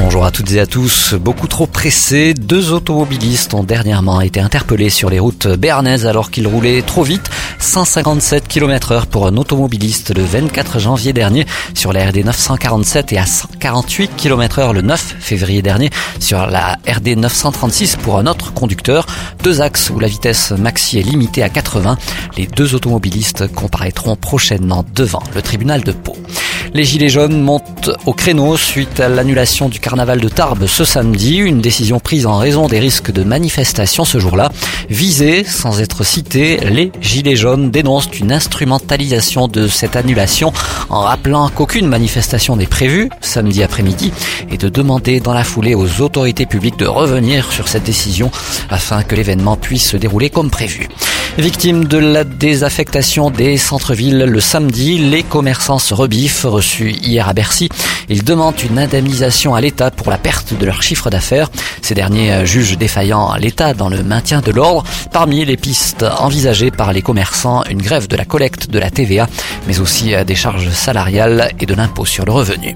Bonjour à toutes et à tous. Beaucoup trop pressés, deux automobilistes ont dernièrement été interpellés sur les routes béarnaises alors qu'ils roulaient trop vite. 157 km heure pour un automobiliste le 24 janvier dernier sur la RD 947 et à 148 km heure le 9 février dernier sur la RD 936 pour un autre conducteur. Deux axes où la vitesse maxi est limitée à 80. Les deux automobilistes comparaîtront prochainement devant le tribunal de Pau. Les Gilets jaunes montent au créneau suite à l'annulation du carnaval de Tarbes ce samedi, une décision prise en raison des risques de manifestation ce jour-là. Visés, sans être cités, les Gilets jaunes dénoncent une instrumentalisation de cette annulation en rappelant qu'aucune manifestation n'est prévue samedi après-midi et de demander dans la foulée aux autorités publiques de revenir sur cette décision afin que l'événement puisse se dérouler comme prévu. Victime de la désaffectation des centres-villes le samedi, les commerçants se rebiffent reçus hier à Bercy. Ils demandent une indemnisation à l'État pour la perte de leur chiffre d'affaires. Ces derniers jugent défaillant l'État dans le maintien de l'ordre. Parmi les pistes envisagées par les commerçants, une grève de la collecte de la TVA, mais aussi des charges salariales et de l'impôt sur le revenu.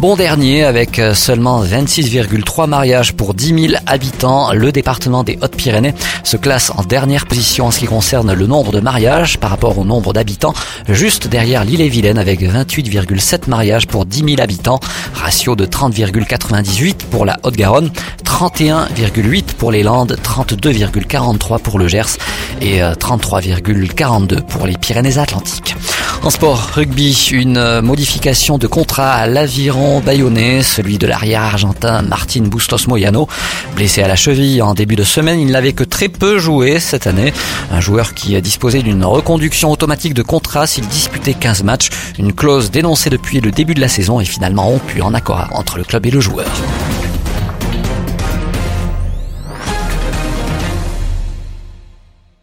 Bon dernier, avec seulement 26,3 mariages pour 10 000 habitants, le département des Hautes-Pyrénées se classe en dernière position en ce qui concerne le nombre de mariages par rapport au nombre d'habitants, juste derrière l'île-et-Vilaine avec 28,7 mariages pour 10 000 habitants, ratio de 30,98 pour la Haute-Garonne, 31,8 pour les Landes, 32,43 pour le Gers et 33,42 pour les Pyrénées-Atlantiques. En sport, rugby, une modification de contrat à l'aviron bayonnais, celui de l'arrière argentin Martin Bustos Moyano. Blessé à la cheville en début de semaine, il n'avait que très peu joué cette année. Un joueur qui a disposé d'une reconduction automatique de contrat s'il disputait 15 matchs, une clause dénoncée depuis le début de la saison et finalement rompue en accord entre le club et le joueur.